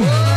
Whoa!